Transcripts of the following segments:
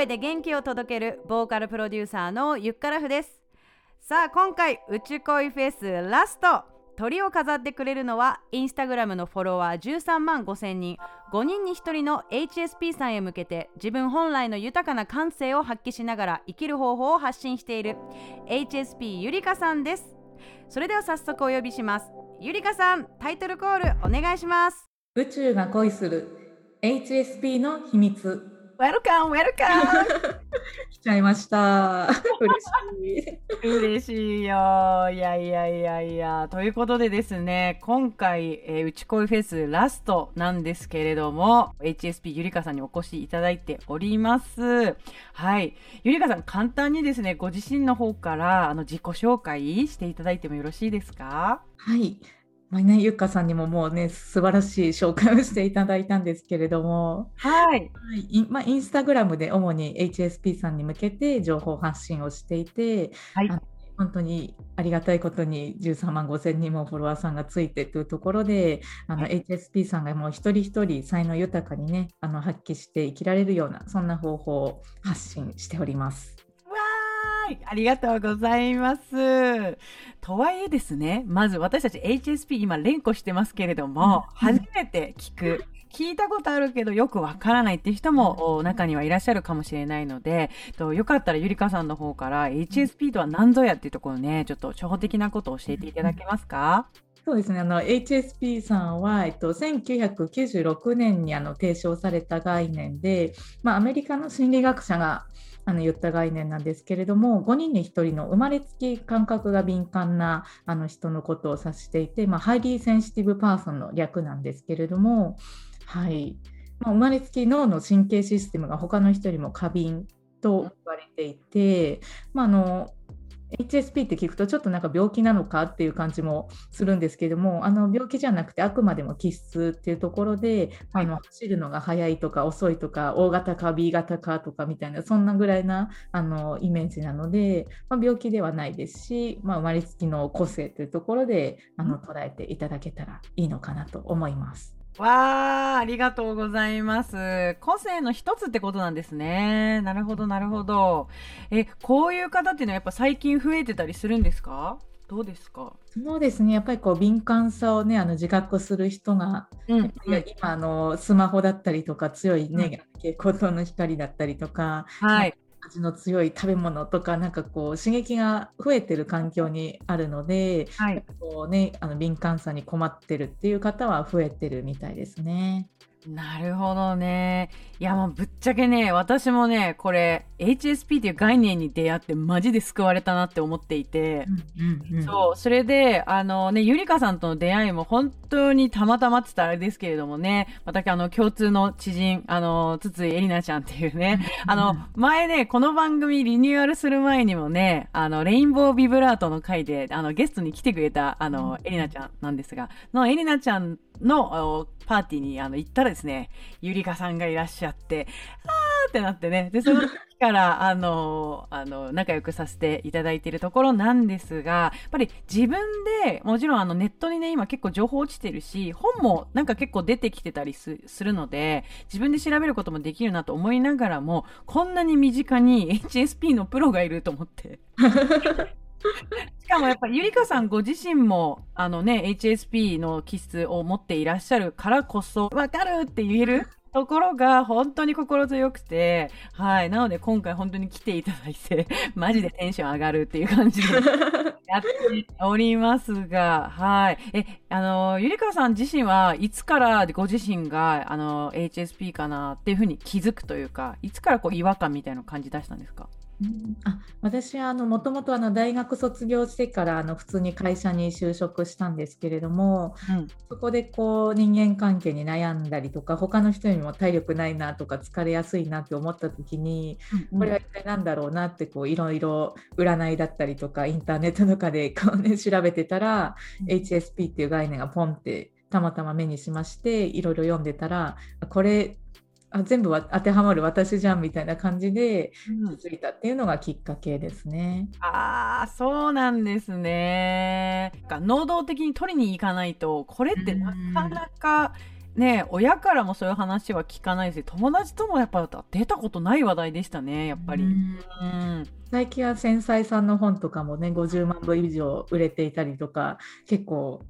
声で元気を届けるボーカルプロデューサーのゆっからふです。さあ今回宇宙恋フェスラスト鳥を飾ってくれるのはインスタグラムのフォロワー13万5000人。5人に1人の HSP さんへ向けて自分本来の豊かな感性を発揮しながら生きる方法を発信している HSP ゆりかさんです。それでは早速お呼びします。ゆりかさんタイトルコールお願いします。宇宙が恋する HSP の秘密。ウェルカムウェルカム来ちゃいました。嬉しい。嬉しいよ。いやいやいやいや。ということでですね今回、えー、うち恋フェスラストなんですけれども HSP ゆりかさんにお越しいただいております。はい。ゆりかさん簡単にですねご自身の方からあの自己紹介していただいてもよろしいですか？はいまあね、ゆっかさんにももうね、素晴らしい紹介をしていただいたんですけれども、はい。はいまあ、インスタグラムで主に HSP さんに向けて情報発信をしていて、はい、本当にありがたいことに13万5千人もフォロワーさんがついてというところで、あの、はい、HSP さんがもう一人一人才能豊かにね、あの発揮して生きられるような、そんな方法を発信しております。い、ありがとうございます。とはいえですね、まず私たち HSP 今連呼してますけれども、初めて聞く。聞いたことあるけどよくわからないっていう人も中にはいらっしゃるかもしれないので、とよかったらゆりかさんの方から HSP とは何ぞやっていうところね、ちょっと初歩的なことを教えていただけますか、そうですね。あの HSP さんは、えっと、1996年にあの提唱された概念で、まあ、アメリカの心理学者があの言った概念なんですけれども5人に1人の生まれつき感覚が敏感なあの人のことを指していて、まあ、 Highly Sensitive Person の略なんですけれども、はい。まあ、生まれつき脳の神経システムが他の人よりも過敏と言われていて、まあ、あの HSP って聞くとちょっとなんか病気なのかっていう感じもするんですけどもあの病気じゃなくてあくまでも気質っていうところで、あの走るのが速いとか遅いとか O 型か B 型かとかみたいなそんなぐらいなあのイメージなので、まあ、病気ではないですし、まあ、生まれつきの個性というところであの捉えていただけたらいいのかなと思います。わあ、ありがとうございます。個性の一つってことなんですね。なるほど、なるほど。え、こういう方っていうのはやっぱ最近増えてたりするんですか？どうですか？そうですね、やっぱりこう敏感さをね、あの自覚する人が、うん、今あのスマホだったりとか、強いね、蛍光灯の光だったりとか、はい、味の強い食べ物とかなんかこう刺激が増えてる環境にあるので、はい、こうね、あの敏感さに困ってるっていう方は増えてるみたいですね。なるほどね。いやもうぶっちゃけね、私もね、これ HSP っていう概念に出会ってマジで救われたなって思っていて、うんうんうん、そう、それで、あのね、ゆりかさんとの出会いも本当にたまたまって言ったらあれですけれどもね、またあの共通の知人、あの、筒井えりなちゃんっていうね、あの、前ね、この番組リニューアルする前にもね、あの、レインボービブラートの回で、あの、ゲストに来てくれた、あの、えりなちゃんなんですが、のえりなちゃんのパーティーにあの行ったらですね、ゆりかさんがいらっしゃって、あーってなってね、で、その時から、あの、あの、仲良くさせていただいているところなんですが、やっぱり自分で、もちろんあのネットにね、今結構情報落ちてるし、本もなんか結構出てきてたりするので、自分で調べることもできるなと思いながらも、こんなに身近に HSP のプロがいると思って。しかもやっぱりゆりかさんご自身もあのね HSP の気質を持っていらっしゃるからこそわかるって言えるところが本当に心強くて、はい。なので今回本当に来ていただいて、マジでテンション上がるっていう感じで やっておりますが、はい。え、あの、ゆりかさん自身はいつからご自身が、あの、HSP かなっていうふうに気づくというか、いつからこう違和感みたいな感じ出したんですか？あ私はもともと大学卒業してからあの普通に会社に就職したんですけれども、うん、そこでこう人間関係に悩んだりとか他の人にも体力ないなとか疲れやすいなって思った時に、うん、これは一体何だろうなってこういろいろ占いだったりとかインターネットとかでこう、ね、調べてたら、うん、HSP っていう概念がポンってたまたま目にしましていろいろ読んでたらこれあ全部は当てはまる私じゃんみたいな感じで気づいたっていうのがきっかけですね。うん、ああそうなんですね。能動的に取りに行かないとこれってなかなかね親からもそういう話は聞かないし友達ともやっぱ出たことない話題でしたねやっぱり。うん最近は繊細さんの本とかもね50万部以上売れていたりとか結構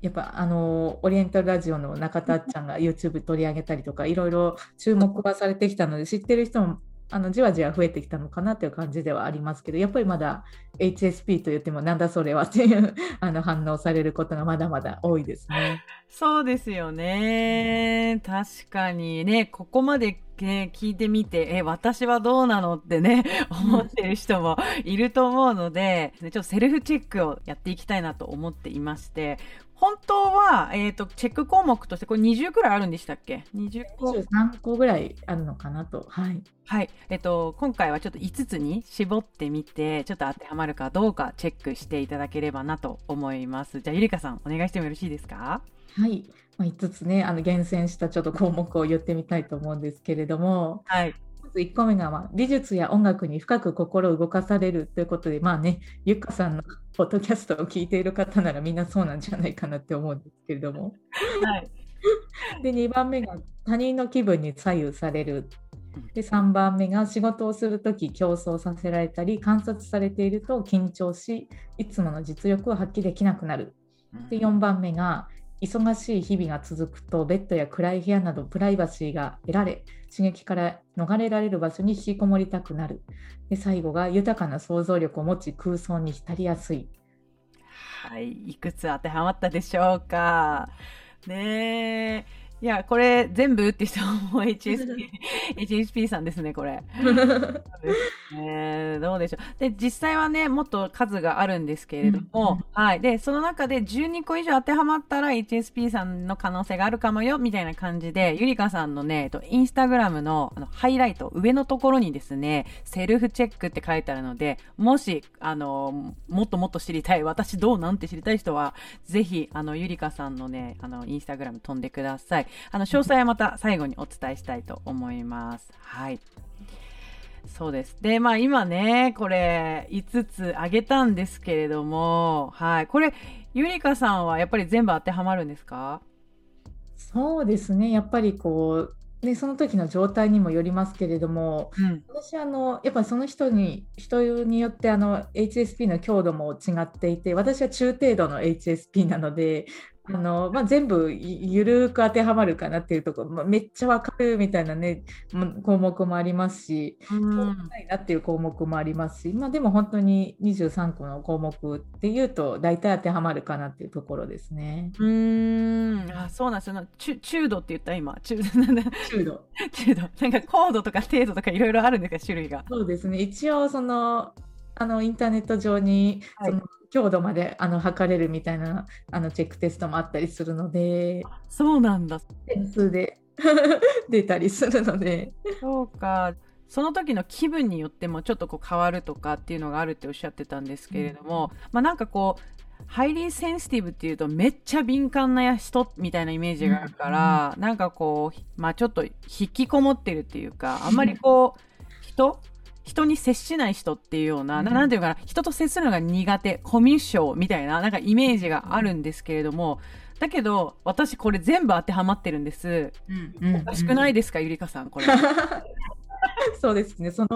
やっぱあのオリエンタルラジオの中田ちゃんが YouTube 取り上げたりとかいろいろ注目はされてきたので知ってる人もあのじわじわ増えてきたのかなという感じではありますけどやっぱりまだ HSP と言ってもなんだそれはっていうあの反応されることがまだまだ多いですね。そうですよね。確かにね、ここまでね、聞いてみて、え、私はどうなのってね、思ってる人もいると思うので、ちょっとセルフチェックをやっていきたいなと思っていまして、本当は、えっ、ー、と、チェック項目として、これ20くらいあるんでしたっけ ?20 個。23個ぐらいあるのかなと。はい。はい。えっ、ー、と、今回はちょっと5つに絞ってみて、ちょっと当てはまるかどうかチェックしていただければなと思います。じゃあ、ゆりかさん、お願いしてもよろしいですか？はい。まあ、5つね、あの厳選したちょっと項目を言ってみたいと思うんですけれども、はい。まず1個目が、まあ、美術や音楽に深く心を動かされるということで、まあね、ゆっかさんのポッドキャストを聞いている方ならみんなそうなんじゃないかなって思うんですけれども。はい、で2番目が他人の気分に左右される。で3番目が仕事をする時競争させられたり観察されていると緊張しいつもの実力を発揮できなくなる。で4番目が忙しい日々が続くとベッドや暗い部屋などプライバシーが得られ刺激から逃れられる場所に引きこもりたくなる。で最後が豊かな想像力を持ち空想に浸りやすい。はい。いくつ当てはまったでしょうか。ねえ。いや、これ全部って人も HSP、HSP さんですね、これ。ね、どうでしょう。で、実際はね、もっと数があるんですけれども、うん、はい。で、その中で12個以上当てはまったら HSP さんの可能性があるかもよ、みたいな感じで、ゆりかさんのね、えっと、インスタグラムのあのハイライト、上のところにですね、セルフチェックって書いてあるので、もし、あの、もっともっと知りたい、私どうなんて知りたい人は、ぜひ、あの、ゆりかさんのね、あの、インスタグラム飛んでください。あの、詳細はまた最後にお伝えしたいと思います。はい。そうです。で、まあ今ね、これ5つあげたんですけれども、はい。これ、ゆりかさんはやっぱり全部当てはまるんですか？そうですね。やっぱりこう、ね、その時の状態にもよりますけれども、うん、私あのやっぱりその人に人によってあの HSP の強度も違っていて私は中程度の HSP なのであのまあ、全部ゆるく当てはまるかなっていうところ、まあ、めっちゃわかるみたいなね項目もありますし、そうないなっていう項目もありますし、まあ、でも本当に23個の項目っていうと大体当てはまるかなっていうところですね。うん。あそうなんですよ。中中度って言った？今。中 中度。中度。なんか高度とか程度とかいろいろあるんですか？種類が。そうですね。一応そのあのインターネット上に、その強度まであの測れるみたいなあのチェックテストもあったりするので。そうなんだ。点数で。出たりするので。そうか。その時の気分によってもちょっとこう変わるとかっていうのがあるっておっしゃってたんですけれども、うん、まあなんかこうハイリーセンシティブっていうとめっちゃ敏感な人みたいなイメージがあるから、うん、なんかこうまあちょっと引きこもってるっていうかあんまりこう人人に接しない人っていうような、うん、なんていうかな、人と接するのが苦手、コミュ障みたいな、なんかイメージがあるんですけれども、だけど、私これ全部当てはまってるんです。うん、おかしくないですか、ゆりかさん、これ。そうですね、その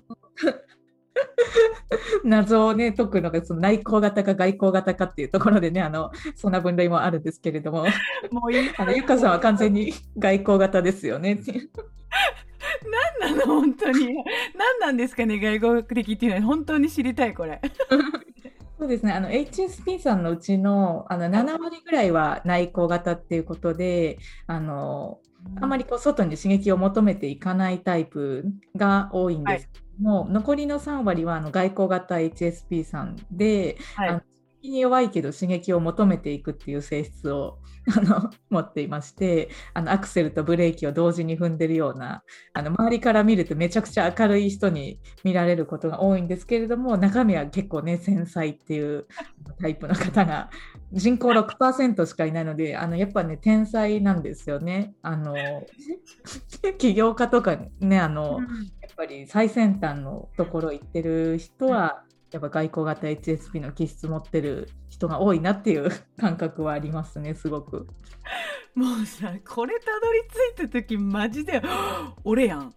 謎をね解くのがその内向型か外向型かっていうところでねあのそんな分類もあるんですけれどももういいあのゆかさんは完全に外向型ですよね。何なの本当に。何なんですかね外国的っていうのは。本当に知りたいこれ。そうですね。あの HSP さんのうちのあの7割ぐらいは内向型っていうことであのあまりこう外に刺激を求めていかないタイプが多いんですけども、はい、残りの3割はあの外交型 HSP さんで、はい、あのに弱いけど刺激を求めていくっていう性質をあの持っていましてあのアクセルとブレーキを同時に踏んでるようなあの周りから見るとめちゃくちゃ明るい人に見られることが多いんですけれども中身は結構ね繊細っていうタイプの方が人口6%しかいないのであのやっぱね天才なんですよね。あの起業家とかねあの、やっぱり最先端のところ行ってる人はやっぱ外交型 HSP の気質持ってる人が多いなっていう 感覚はありますねすごく。もうさこれたどり着いた時マジで 俺やん。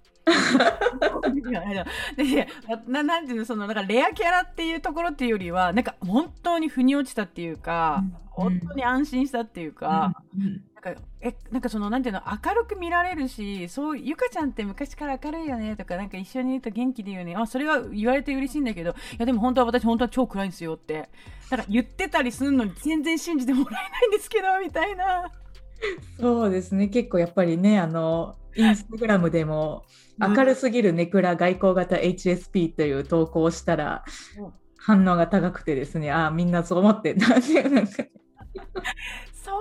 でななんていうのそのなんかレアキャラっていうところっていうよりはなんか本当に腑に落ちたっていうか、うん、本当に安心したっていうか、うん、なんかえなんかそのなんていうの明るく見られるしそうゆかちゃんって昔から明るいよねとかなんか一緒にいると元気で言うね。あそれは言われて嬉しいんだけどいやでも本当は私本当は超暗いんですよって。なんか言ってたりするのに全然信じてもらえないんですけどみたいな。そうですね。結構やっぱりねあのインスタグラムでも明るすぎるネクラ外交型 HSP という投稿をしたら、反応が高くてですね、ああ、みんなそう思ってんだってか。それ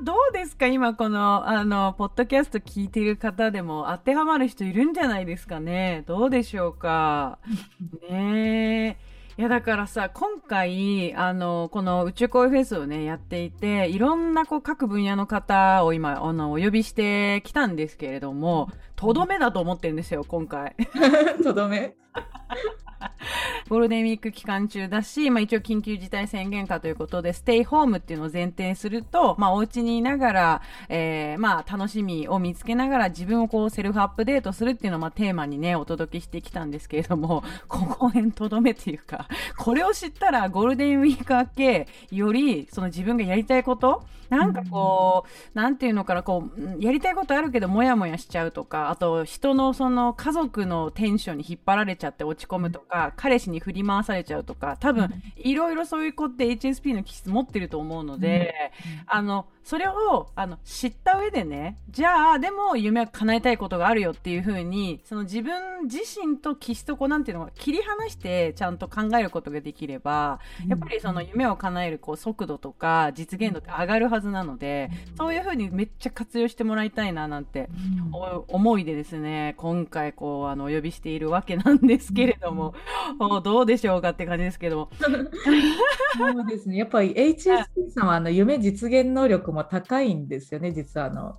な、どうですか？今この、あの、ポッドキャスト聞いている方でも当てはまる人いるんじゃないですかね？どうでしょうか？ねえ。いやだからさ今回あのこの宇宙恋フェスをねやっていていろんなこう各分野の方を今あのお呼びしてきたんですけれどもとどめだと思ってるんですよ今回。とどめ ゴールデンウィーク期間中だし、まあ、一応緊急事態宣言下ということで、ステイホームっていうのを前提すると、まあ、お家にいながら、えー、まあ、楽しみを見つけながら自分をこうセルフアップデートするっていうのを、まあ、テーマにね、お届けしてきたんですけれども、ここへんとどめっていうか、これを知ったらゴールデンウィーク明け、より、その自分がやりたいこと、なんかこう、なんていうのかな、こう、やりたいことあるけど、もやもやしちゃうとか、あと、人のその家族のテンションに引っ張られちゃって落ち込むとか、彼氏に振り回されちゃうとか、多分、いろいろそういう子って HSP の気質持ってると思うので、あの、それをあの知った上でねじゃあでも夢を叶えたいことがあるよっていうふうにその自分自身と気質とこうなんていうの切り離してちゃんと考えることができればやっぱりその夢を叶えるこう速度とか実現度って上がるはずなのでそういうふうにめっちゃ活用してもらいたいななんて思いでですね今回こうあのお呼びしているわけなんですけれども どうでしょうかって感じですけど。そうですね。やっぱり HSP さんはあの夢実現能力も高いんですよね、実はあの。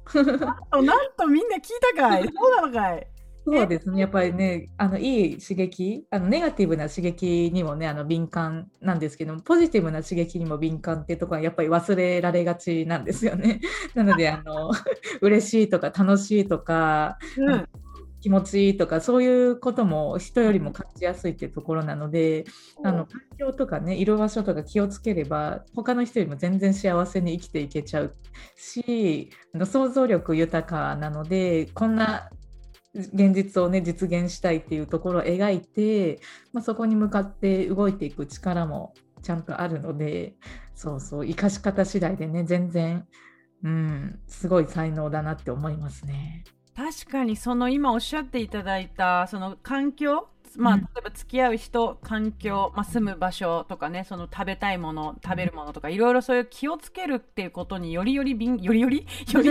なんとみんな聞いたかい。そうなのかい。そうですね、やっぱりね、あのいい刺激あの、ネガティブな刺激にもね、あの敏感なんですけども、ポジティブな刺激にも敏感っていうところはやっぱり忘れられがちなんですよね。なので、あの嬉しいとか楽しいとか、うん、気持ちいいとかそういうことも人よりも感じやすいっていうところなので、うん、あの環境とかねいる場所とか気をつければ他の人よりも全然幸せに生きていけちゃうし想像力豊かなのでこんな現実をね実現したいっていうところを描いて、まあ、そこに向かって動いていく力もちゃんとあるのでそうそう生かし方次第でね全然うんすごい才能だなって思いますね。確かにその今おっしゃっていただいたその環境まあ、例えば付き合う人、環境、まあ、住む場所とかね、その食べたいもの、食べるものとか、いろいろそういう気をつけるっていうことによりより敏、よりより？より？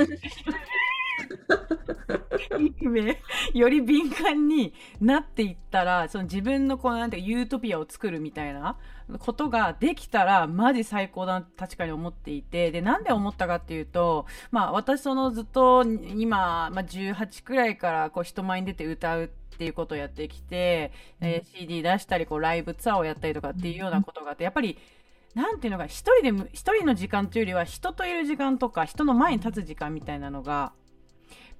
より敏感になっていったら、その自分のこのなんてユートピアを作るみたいなことができたら、マジ最高だ確かに思っていて、で、なんで思ったかっていうと、まあ私そのずっと今、まあ18くらいからこう人前に出て歌うっていうことをやってきて、うん、えー、CD 出したり、こうライブツアーをやったりとかっていうようなことがあって、やっぱり、なんていうのか、一人で、一人の時間というよりは、人といる時間とか、人の前に立つ時間みたいなのが、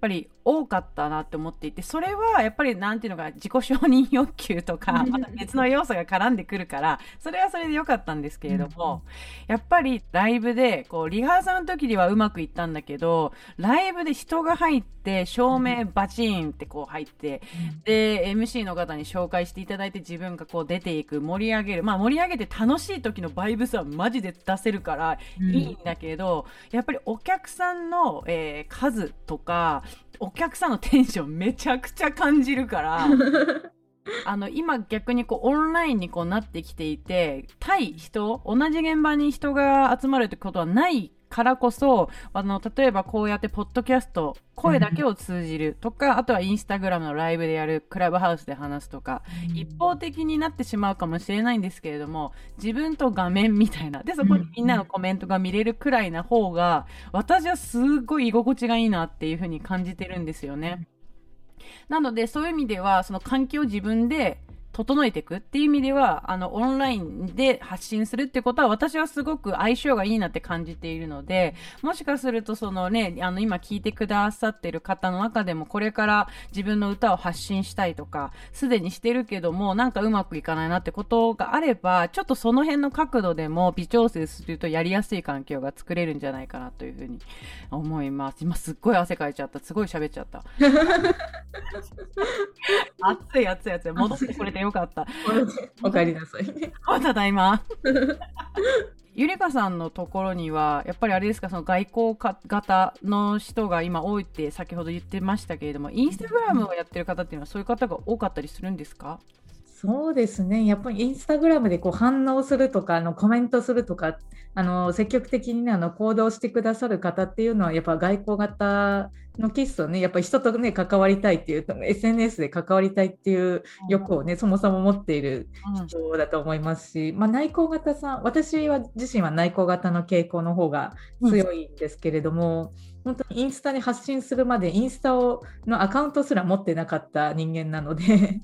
ぱり多かったなって思っていて、それはやっぱりなんていうのか、自己承認欲求とか、また別の要素が絡んでくるから、それはそれで良かったんですけれども、やっぱりライブで、こう、リハーサルの時にはうまくいったんだけど、ライブで人が入って、照明バチーンってこう入って、で、MC の方に紹介していただいて自分がこう出ていく、盛り上げる。まあ盛り上げて楽しい時のバイブスはマジで出せるからいいんだけど、やっぱりお客さんの、えー、数とか、お客さんのテンションめちゃくちゃ感じるから あの今逆にこうオンラインにこうなってきていて対人同じ現場に人が集まるってことはないからこそ、あの、例えばこうやってポッドキャスト、声だけを通じるとか、あとはインスタグラムのライブでやる、クラブハウスで話すとか、一方的になってしまうかもしれないんですけれども、自分と画面みたいな、で、そこにみんなのコメントが見れるくらいな方が、私はすっごい居心地がいいなっていうふうに感じてるんですよね。なので、そういう意味では、その環境を自分で整えていくっていう意味では、あの、オンラインで発信するってことは、私はすごく相性がいいなって感じているので、もしかすると、そのね、あの、今聞いてくださってる方の中でも、これから自分の歌を発信したいとか、すでにしてるけども、なんかうまくいかないなってことがあれば、ちょっとその辺の角度でも微調整するとやりやすい環境が作れるんじゃないかなというふうに思います。今すっごい汗かいちゃった。すごい喋っちゃった。熱い熱い熱い。戻ってくれてよかった。お帰りなさい。ただいま。ゆりかさんのところには、やっぱりあれですか、その外交型の人が今多いって先ほど言ってましたけれども、インスタグラムをやってる方っていうのは、そういう方が多かったりするんですか？そうですね、やっぱりインスタグラムでこう反応するとか、あのコメントするとか、あの積極的に、ね、あの行動してくださる方っていうのは、やっぱ外交型のキスをね、やっぱり人とね、関わりたいっていう、SNS で関わりたいっていう欲をね、そもそも持っている人だと思いますし、まあ、内向型さん、私は自身は内向型の傾向の方が強いんですけれども、本当にインスタに発信するまでインスタをのアカウントすら持ってなかった人間なので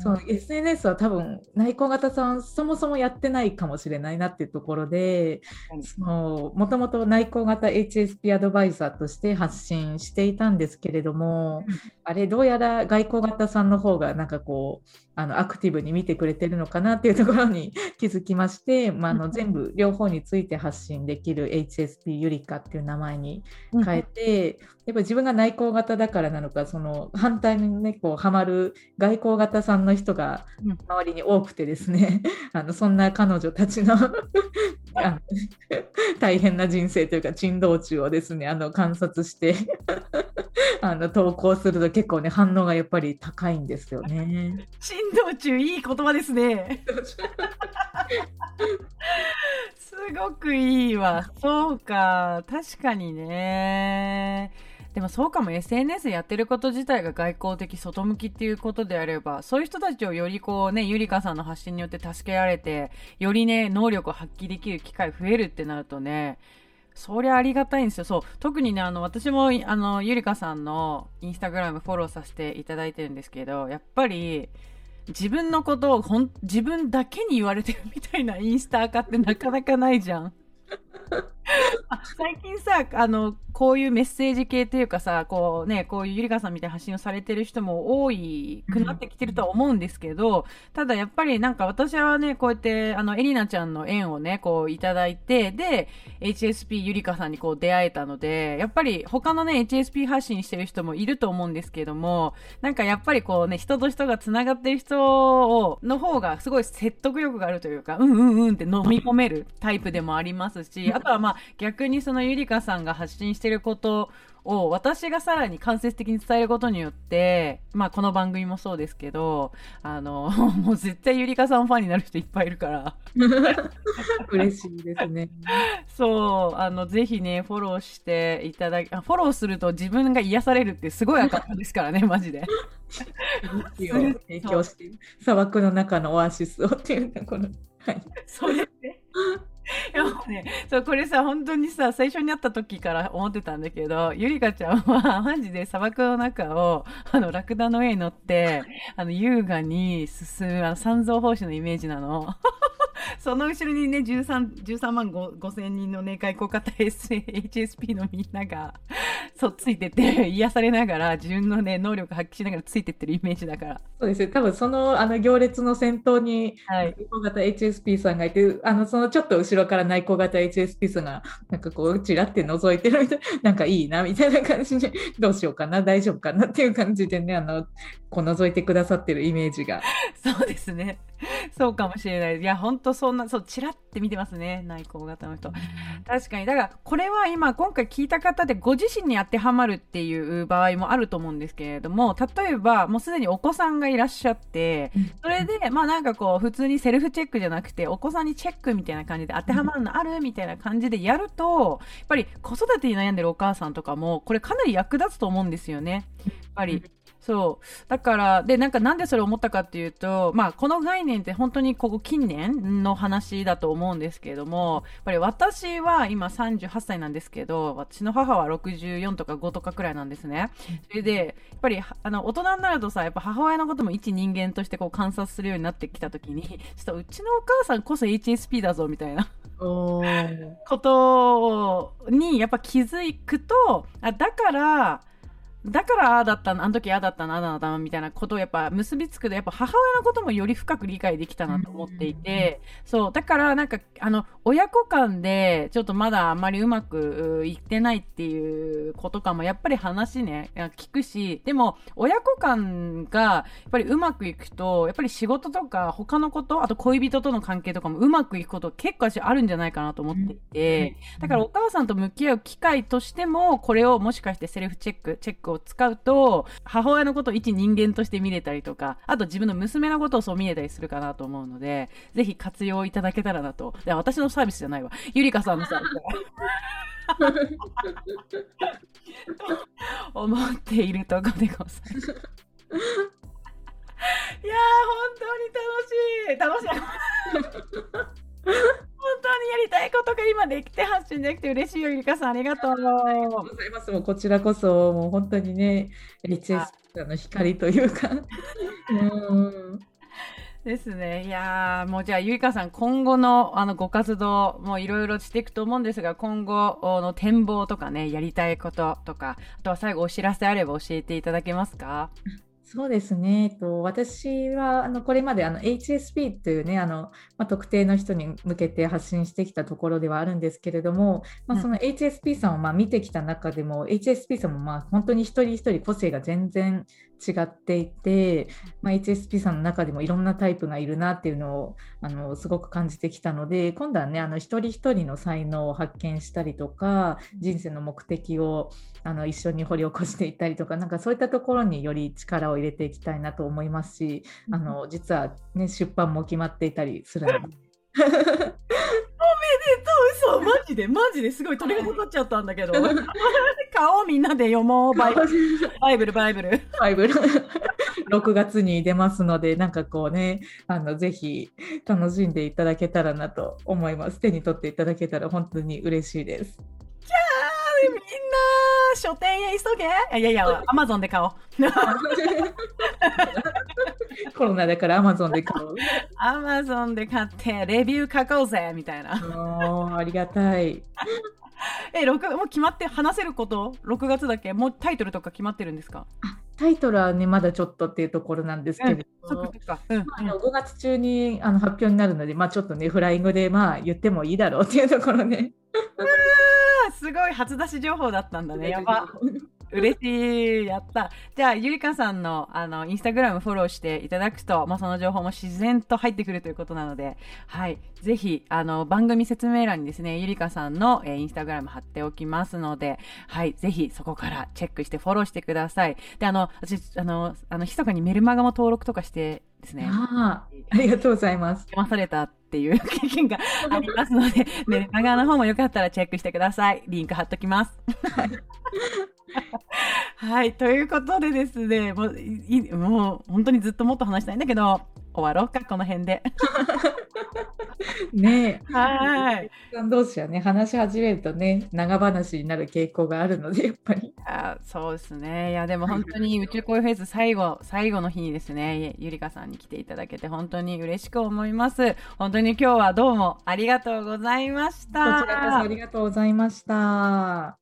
その SNS は多分内向型さんそもそもやってないかもしれないなっていうところでもともと内向型 HSP アドバイザーとして発信していたんですけれども、あれどうやら外交型さんの方がなんかこうあのアクティブに見てくれてるのかなっていうところに 気づきまして、まあ、あの全部両方について発信できる HSP ゆりかっていう名前に変えて、やっぱ自分が内向型だからなのかその反対にねこうハマる外交型さんの人が周りに多くてですね、あのそんな彼女たちの大変な人生というか珍道中をですねあの観察して あの投稿すると結構ね反応がやっぱり高いんですよね。珍道中いい言葉ですね。すごくいいわ。そうか確かにね。でもそうかも SNS やってること自体が外交的外向きっていうことであればそういう人たちをよりこうねゆりかさんの発信によって助けられてよりね能力を発揮できる機会増えるってなるとねそりゃありがたいんですよ。そう。特にね、あの、私も、あの、ゆりかさんのインスタグラムフォローさせていただいてるんですけど、やっぱり、自分のことをほん、自分だけに言われてるみたいなインスターってなかなかないじゃん。最近さあのこういうメッセージ系というかさこうねこういうゆりかさんみたいな発信をされてる人も多いくなってきてるとは思うんですけど、ただやっぱりなんか私はねこうやってあのエリナちゃんの縁をねこういただいてで HSP ゆりかさんにこう出会えたのでやっぱり他のね HSP 発信してる人もいると思うんですけどもなんかやっぱりこうね人と人がつながってる人をの方がすごい説得力があるというかうんうんうんって飲み込めるタイプでもありますしあとはまあ逆にそのゆりかさんが発信してることを私がさらに間接的に伝えることによって、まあこの番組もそうですけど、あの、もう絶対ゆりかさんファンになる人いっぱいいるから。嬉しいですね。そう、あの、ぜひね、フォローしていただき、フォローすると自分が癒されるってすごい赤ですからね、マジで。提供して、砂漠の中のオアシスをっていうこの、はい。そうですね。でもね、そう、これさ、本当にさ、最初に会った時から思ってたんだけど、ゆりかちゃんは、マジで砂漠の中を、あの、ラクダの上に乗って、あの、優雅に進む、あの、三蔵法師のイメージなの。その後ろにね、13, 13万5千人のね、外交型 HSP のみんなが、そう、ついてて、癒されながら、自分のね、能力発揮しながらついてってるイメージだから。そうですね、多分その、あの、行列の先頭に、外交型 HSP さんがいて、あの、そのちょっと後ろから内向型 HSP さんが、なんかこう、ちらって覗いてるみたいな、なんかいいな、みたいな感じで、どうしようかな、大丈夫かなっていう感じでね、あの、こう覗いてくださってるイメージが。そうですね。そうかもしれない。いや、ほんとそんな、そう、ちらって見てますね。内向型の人。確かに。だから、これは今、今回聞いた方でご自身に当てはまるっていう場合もあると思うんですけれども、例えば、もうすでにお子さんがいらっしゃって、それで、まあなんかこう、普通にセルフチェックじゃなくて、お子さんにチェックみたいな感じで当てはまるのあるみたいな感じでやると、やっぱり子育てに悩んでるお母さんとかも、これかなり役立つと思うんですよね。やっぱり。そう。だから、で、なんかなんでそれを思ったかっていうと、まあ、この概念って本当にここ近年の話だと思うんですけれども、やっぱり私は今38歳なんですけど、私の母は64とか5とかくらいなんですね。それで、やっぱり、あの、大人になるとさ、やっぱ母親のことも一人間としてこう観察するようになってきたときに、ちょっとうちのお母さんこそ HSP だぞ、みたいな。ことにやっぱ気づくとあだからだからああだったな、あの時ああだったな、ああだったな、みたいなことをやっぱ結びつくと、やっぱ母親のこともより深く理解できたなと思っていて、そう、だからなんか、あの、親子間でちょっとまだあんまりうまくいってないっていうことかも、やっぱり話ね、聞くし、でも、親子間がやっぱりうまくいくと、やっぱり仕事とか他のこと、あと恋人との関係とかもうまくいくこと結構私あるんじゃないかなと思っていて、だからお母さんと向き合う機会としても、これをもしかしてセルフチェック、チェックを使うと、母親のことを一人間として見れたりとか、あと自分の娘のことをそう見れたりするかなと思うので、ぜひ活用いただけたらなと。で私のサービスじゃないわ。ゆりかさんのサービス。と思っているとこでございます。いやー、本当に楽しい。楽しい。本当にやりたいことが今できて発信できて嬉しいよ、ゆりかさん、ありがとう。ありがとうございます。もうこちらこそ、もう本当にね、HSP の光というか。うんですね。いやもうじゃあ、ゆいかさん、今後のあのご活動、もいろいろしていくと思うんですが、今後の展望とかね、やりたいこととか、あとは最後お知らせあれば教えていただけますか？そうですね、えっと、私はあのこれまであの HSP というねあの、まあ、特定の人に向けて発信してきたところではあるんですけれども、まあ、その HSP さんをまあ見てきた中でも、うん、HSP さんもまあ本当に一人一人個性が全然違っていて、まあ、HSP さんの中でもいろんなタイプがいるなっていうのをあのすごく感じてきたので今度はねあの一人一人の才能を発見したりとか人生の目的をあの一緒に掘り起こしていったりとかなんかそういったところにより力を入れていきたいなと思いますしあの実は、ね、出版も決まっていたりするので。おめでとう嘘マジでマジですごい鳥がかかっちゃったんだけど。顔みんなで読もう。バイブル。バイブルバイブル。バイブル。6月に出ますのでなんかこうねあのぜひ楽しんでいただけたらなと思います。手に取っていただけたら本当に嬉しいです書店へ急げ。いやいやアマゾンで買おう。コロナだからアマゾンで買う。アマゾンで買ってレビュー書こうぜみたいな。おありがたい。え、6もう決まって話せること？6月だけ？もうタイトルとか決まってるんですか？タイトルはねまだちょっとっていうところなんですけど、うん、うん。まあ、5月中にあの発表になるので、まあ、ちょっとねフライングでまあ言ってもいいだろうっていうところね。すごい初出し情報だったんだね。やば。嬉しい。やった。じゃあ、ゆりかさんの、あの、インスタグラムフォローしていただくと、まあ、その情報も自然と入ってくるということなので、はい。ぜひ、あの、番組説明欄にですね、ゆりかさんの、えー、インスタグラム貼っておきますので、はい。ぜひ、そこからチェックしてフォローしてください。で、あの、私、あの、あの、ひそかにメルマガも登録とかしてですね。あありがとうございます。読まされたっていう 経験がありますので、メルマガの方もよかったらチェックしてください。リンク貼っときます。はいはい、ということでですね、もう、いもう本当にずっともっと話したいんだけど、終わろうか、この辺で。ねはい。同士はね、話し始めるとね、長話になる傾向があるので、やっぱり。あそうですね。いや、でも本当に宇宙恋フェイス最後、最後の日にですね、ゆりかさんに来ていただけて本当に嬉しく思います。本当に今日はどうもありがとうございました。こちらこそありがとうございました。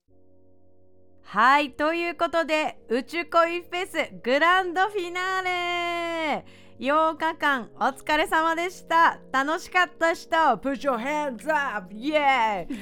はい、ということで、宇宙恋フェスグランドフィナーレ8日間お疲れ様でした。楽しかった人 Put your hands up! イエーイ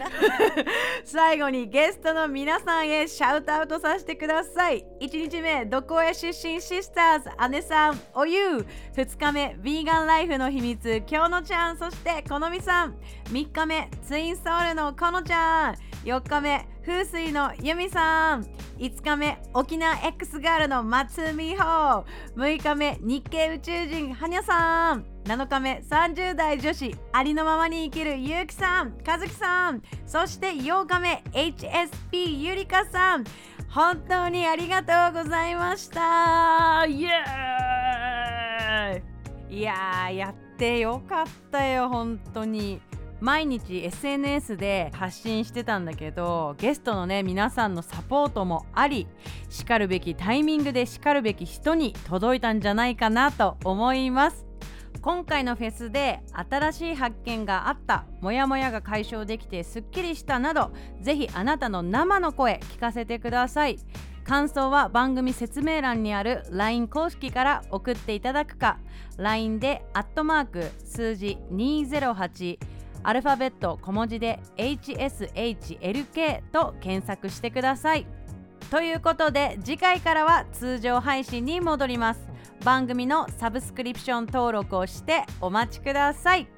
最後にゲストの皆さんへシャウトアウトさせてください。1日目どこへ出身シスターズ姉さんおゆう。2日目ヴィーガンライフの秘密京野ちゃん。そしてこのみさん。3日目ツインソウルのこのちゃん。4日目風水のユミさん。5日目沖縄 X ガールの松美穂。6日目日系宇宙人はにゃさん。7日目30代女子ありのままに生きるゆうきさん和樹さん。そして8日目 HSP ゆりかさん。本当にありがとうございました。イエーイ。いややってよかったよ本当に。毎日 SNS で発信してたんだけどゲストのね皆さんのサポートもありしかるべきタイミングでしかるべき人に届いたんじゃないかなと思います。今回のフェスで新しい発見があったモヤモヤが解消できてすっきりしたなどぜひあなたの生の声聞かせてください。感想は番組説明欄にある LINE 公式から送っていただくか LINE で数字208アルファベット小文字で HSHLK と検索してください。ということで次回からは通常配信に戻ります。番組のサブスクリプション登録をしてお待ちください。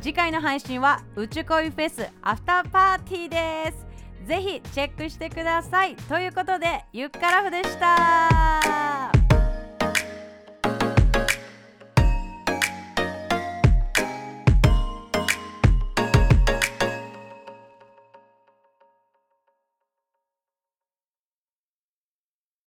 次回の配信は宇宙恋フェスアフターパーティーです。ぜひチェックしてください。ということでゆっからふでした。